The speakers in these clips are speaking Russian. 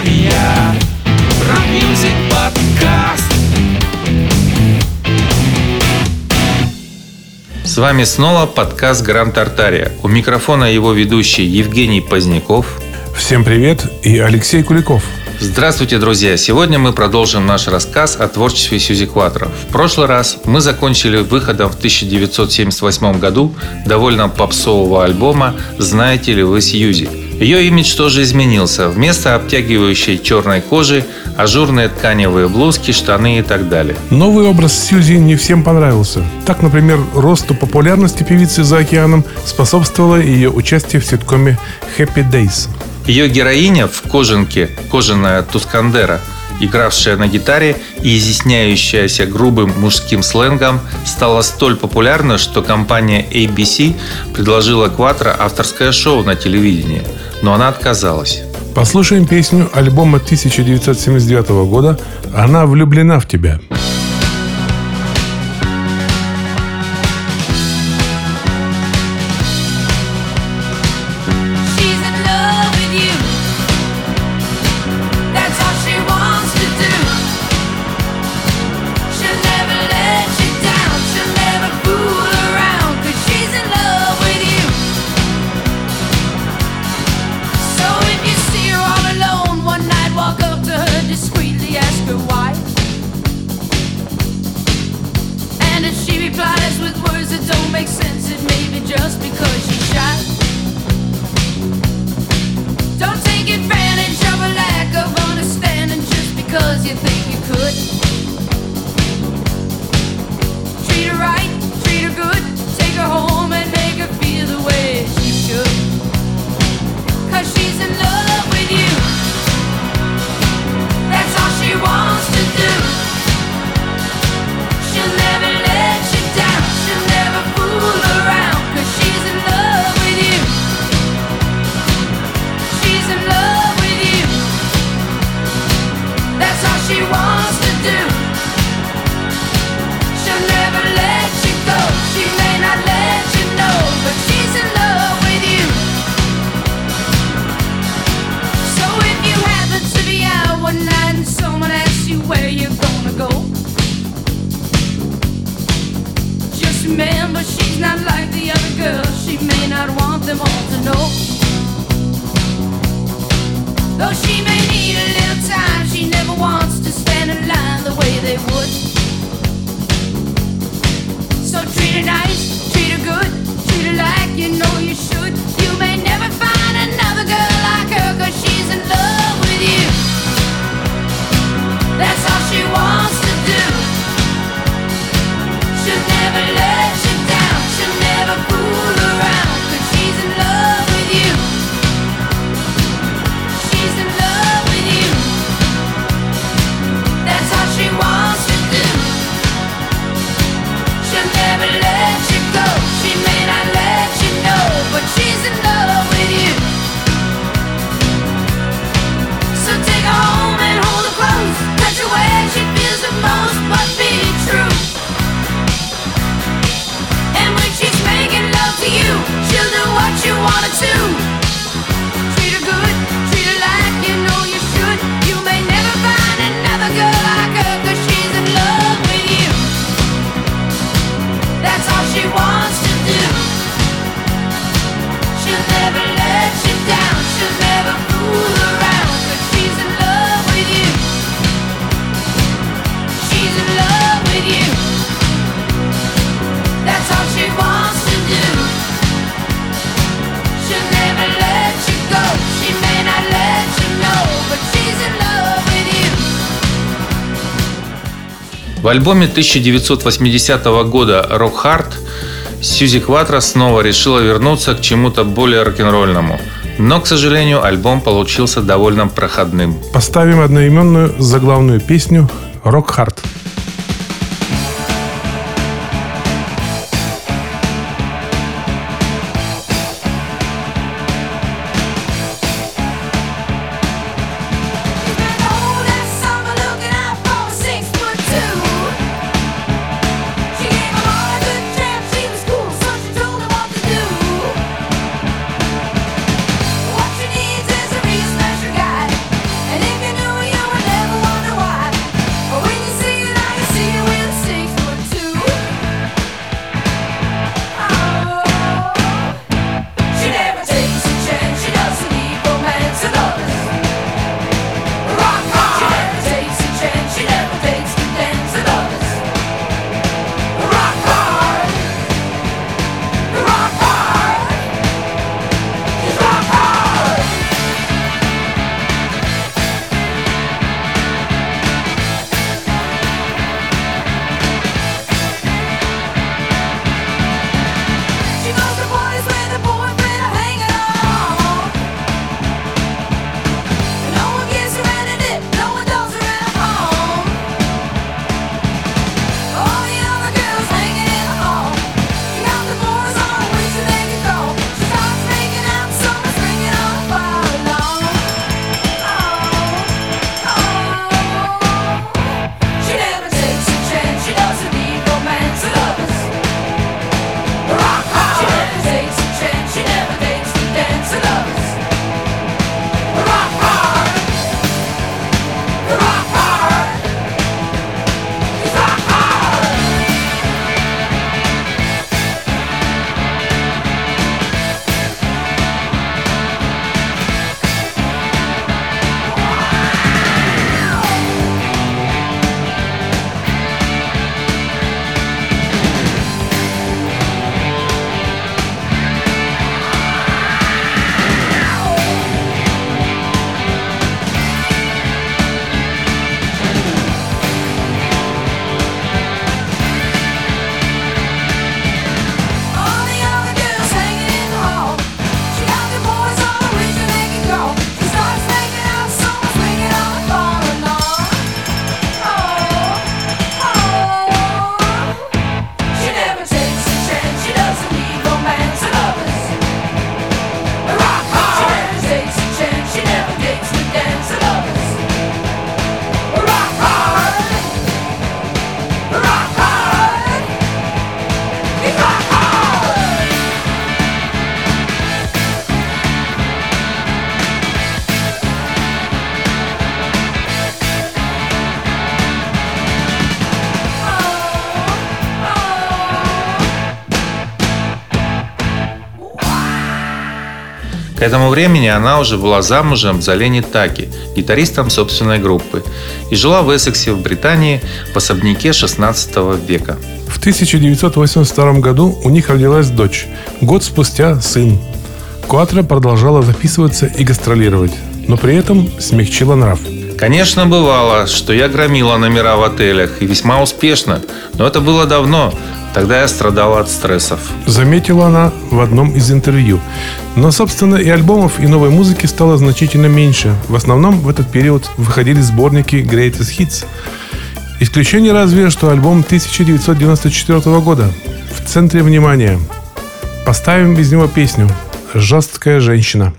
Соловья Rock Music Podcast С вами снова подкаст Гранд Тартария. У микрофона его ведущий Евгений Поздняков. Всем привет и Алексей Куликов. Здравствуйте, друзья! Сегодня мы продолжим наш рассказ о творчестве Сьюзи Кватро. В прошлый раз мы закончили выходом в 1978 году довольно попсового альбома «Знаете ли вы Сьюзи?», ее имидж тоже изменился. Вместо обтягивающей черной кожи – ажурные тканевые блузки, штаны и так далее. Новый образ Сьюзи не всем понравился. Так, например, росту популярности певицы за океаном способствовало ее участие в ситкоме «Happy Days». Ее героиня в кожанке, кожаная тускандера, игравшая на гитаре и изъясняющаяся грубым мужским сленгом, стала столь популярна, что компания ABC предложила Кватро авторское шоу на телевидении – но она отказалась. Послушаем песню альбома 1979 года «Она влюблена в тебя». альбоме 1980 года «Rock Hard» Сьюзи Кватро снова решила вернуться к чему-то более рок-н-ролльному. Но, к сожалению, альбом получился довольно проходным. Поставим одноименную заглавную песню «Rock Hard». К этому времени она уже была замужем за Лени Таки, гитаристом собственной группы, и жила в Эссексе в Британии в особняке 16 века. В 1982 году у них родилась дочь. Год спустя сын. Куатро продолжала записываться и гастролировать, но при этом смягчила нрав. Конечно, бывало, что я громила номера в отелях, и весьма успешно, но это было давно. Тогда я страдала от стрессов. Заметила она в одном из интервью. Но, собственно, и альбомов, и новой музыки стало значительно меньше. В основном в этот период выходили сборники Greatest Hits. Исключение разве, что альбом 1994 года в центре внимания. Поставим из него песню «Жесткая женщина».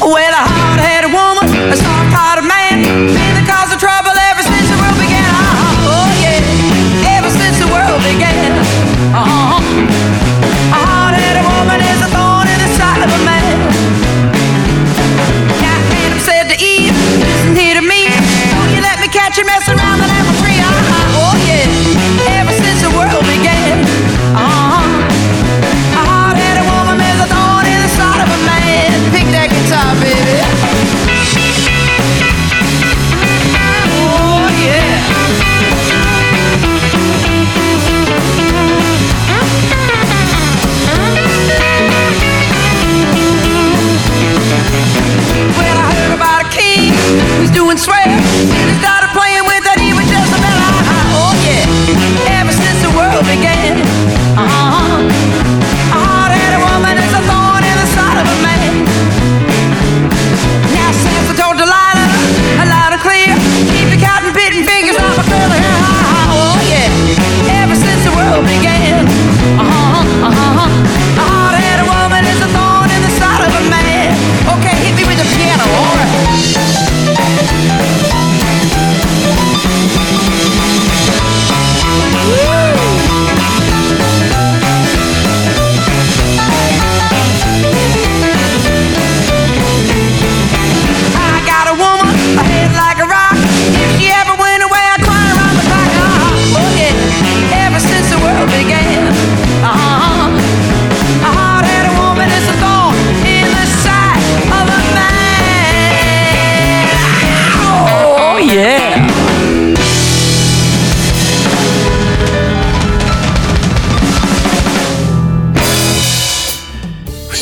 Well, a hard-headed woman, a soft-hearted man,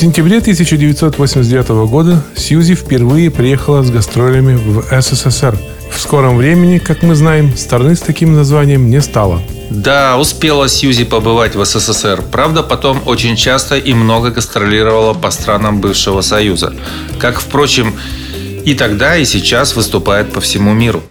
сентябре 1989 года Сьюзи впервые приехала с гастролями в СССР. В скором времени, как мы знаем, страны с таким названием не стало. Да, успела Сьюзи побывать в СССР. Правда, потом очень часто и много гастролировала по странам бывшего Союза. Как, впрочем, и тогда, и сейчас выступает по всему миру.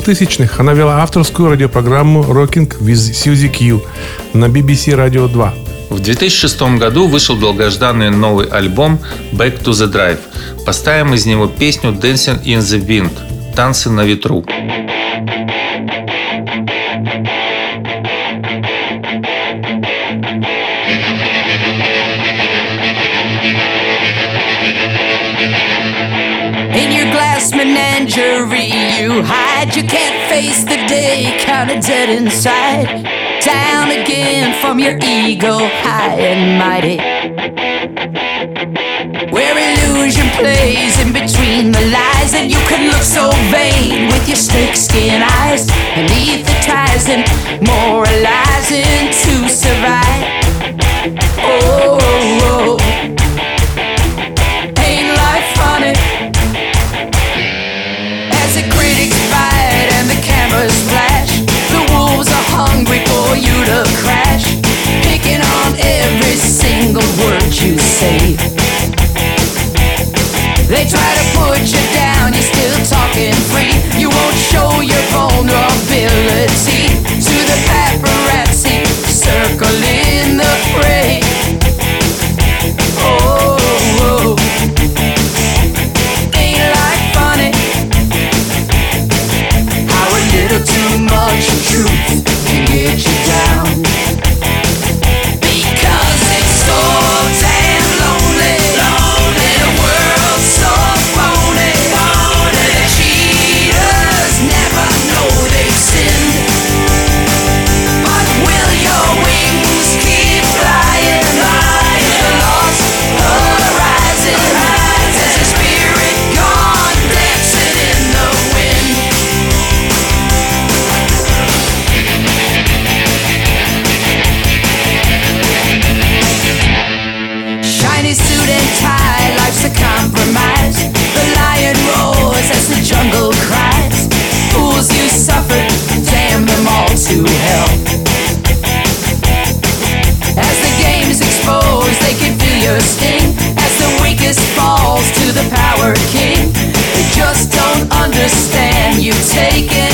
2000-х она вела авторскую радиопрограмму «Rocking with Suzy Q» на BBC Radio 2. В 2006 году вышел долгожданный новый альбом Back to the Drive. Поставим из него песню Dancing in the Wind – «Танцы на ветру». In your glass menagerie, you hide. You can't face the day, kinda dead inside. Down again from your ego, high and mighty. Where illusion plays in between the lies, and you can look so vain with your snakeskin eyes. Beneath the ties and moralizing to survive. Oh, you to crash, picking on every single word you say. They try to put you down, you're still talking hurricane. They just don't understand. You've taken.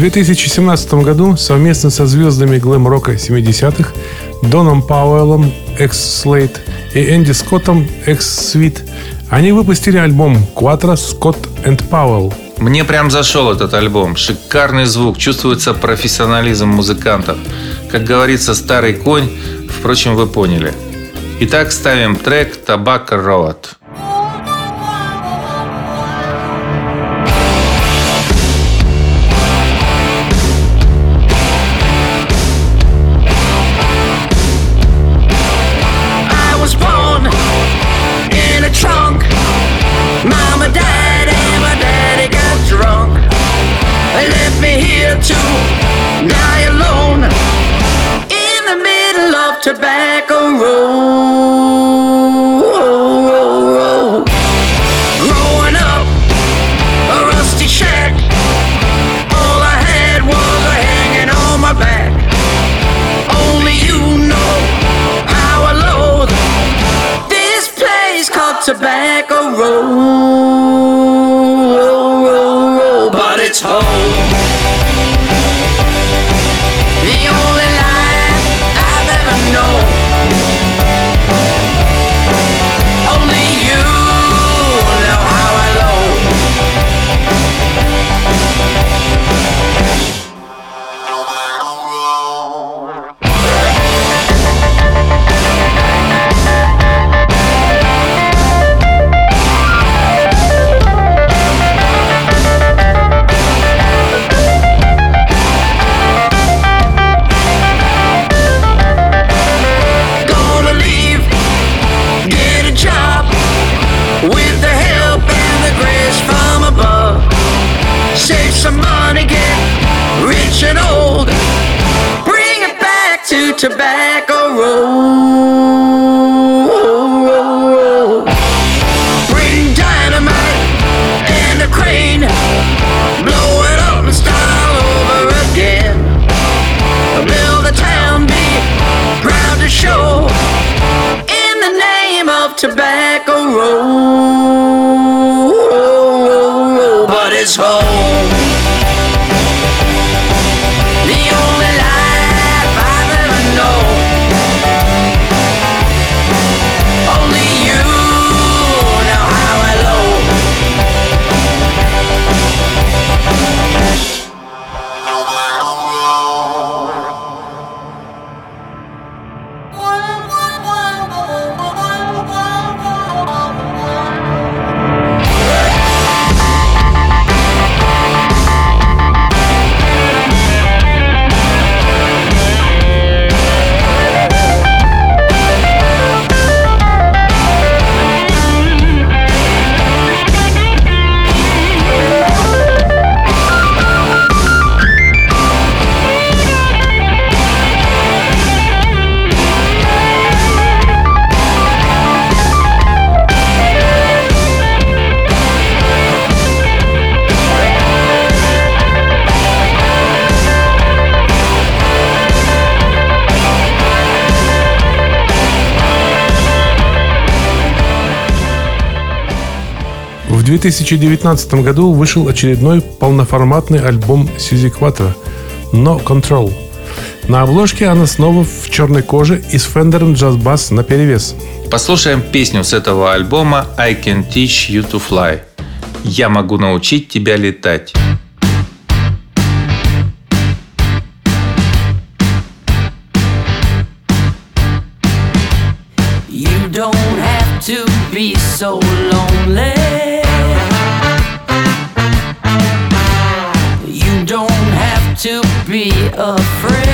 2017 году совместно со звездами глэм-рока 70-х Доном Пауэллом X-Slate и Энди Скоттом Экс Свит, они выпустили альбом «Quattro Scott and Powell», мне прям зашел этот альбом. Шикарный звук, чувствуется профессионализм музыкантов. Как говорится, старый конь, впрочем, вы поняли. Итак, ставим трек «Tobacco Road». tobacco roll. 2019 году вышел очередной полноформатный альбом Сьюзи Кватро «No Control». На обложке она снова в черной коже и с фендером джаз-бас на перевес. Послушаем песню с этого альбома «I can teach you to fly». «Я могу научить тебя летать». You don't have to be so lonely be afraid.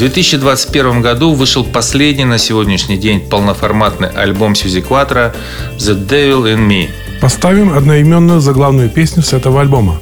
2021 году вышел последний на сегодняшний день полноформатный альбом Сьюзи Кватра «The Devil in Me». Поставим одноименную заглавную песню с этого альбома.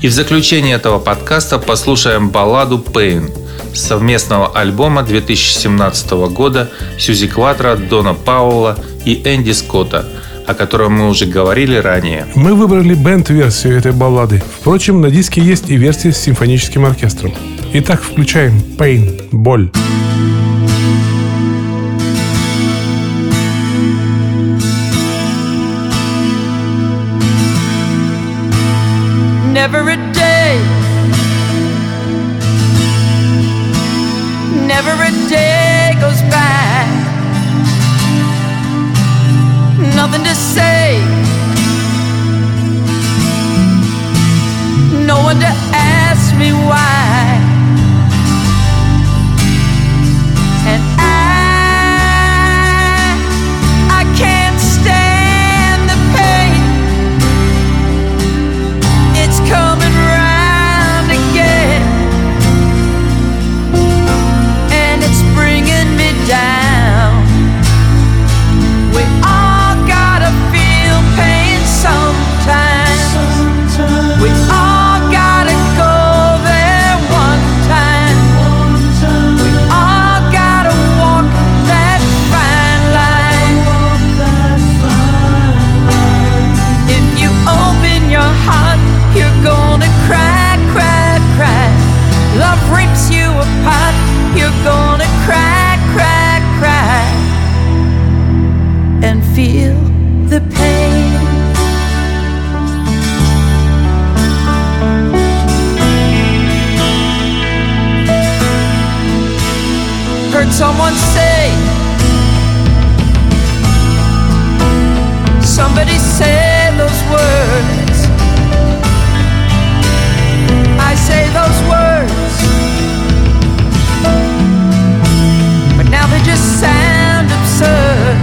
И в заключение этого подкаста послушаем балладу с совместного альбома 2017 года Сьюзи Кватро, Дона Паула и Энди Скотта, о котором мы уже говорили ранее. Мы выбрали бенд-версию этой баллады. Впрочем, на диске есть и версия с симфоническим оркестром. Итак, включаем Pain, боль. Never a day. Never a day goes by. Nothing to say. Heard someone say, Somebody say those words. I say those words. But now they just sound absurd.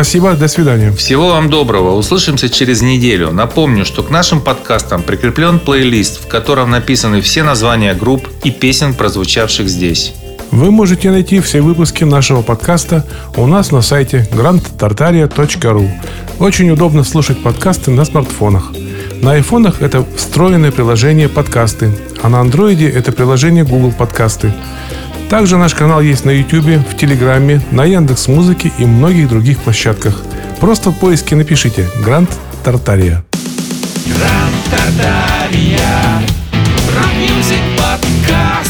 Спасибо, до свидания. Всего вам доброго. Услышимся через неделю. Напомню, что к нашим подкастам прикреплен плейлист, в котором написаны все названия групп и песен, прозвучавших здесь. Вы можете найти все выпуски нашего подкаста у нас на сайте grandtartaria.ru. Очень удобно слушать подкасты на смартфонах. На айфонах это встроенное приложение подкасты, а на андроиде это приложение Google подкасты. Также наш канал есть на YouTube, в Телеграме, на Яндекс Музыке и многих других площадках. Просто в поиске напишите «Гранд Тартария». Гранд Тартария. Рок-мюзик подкаст.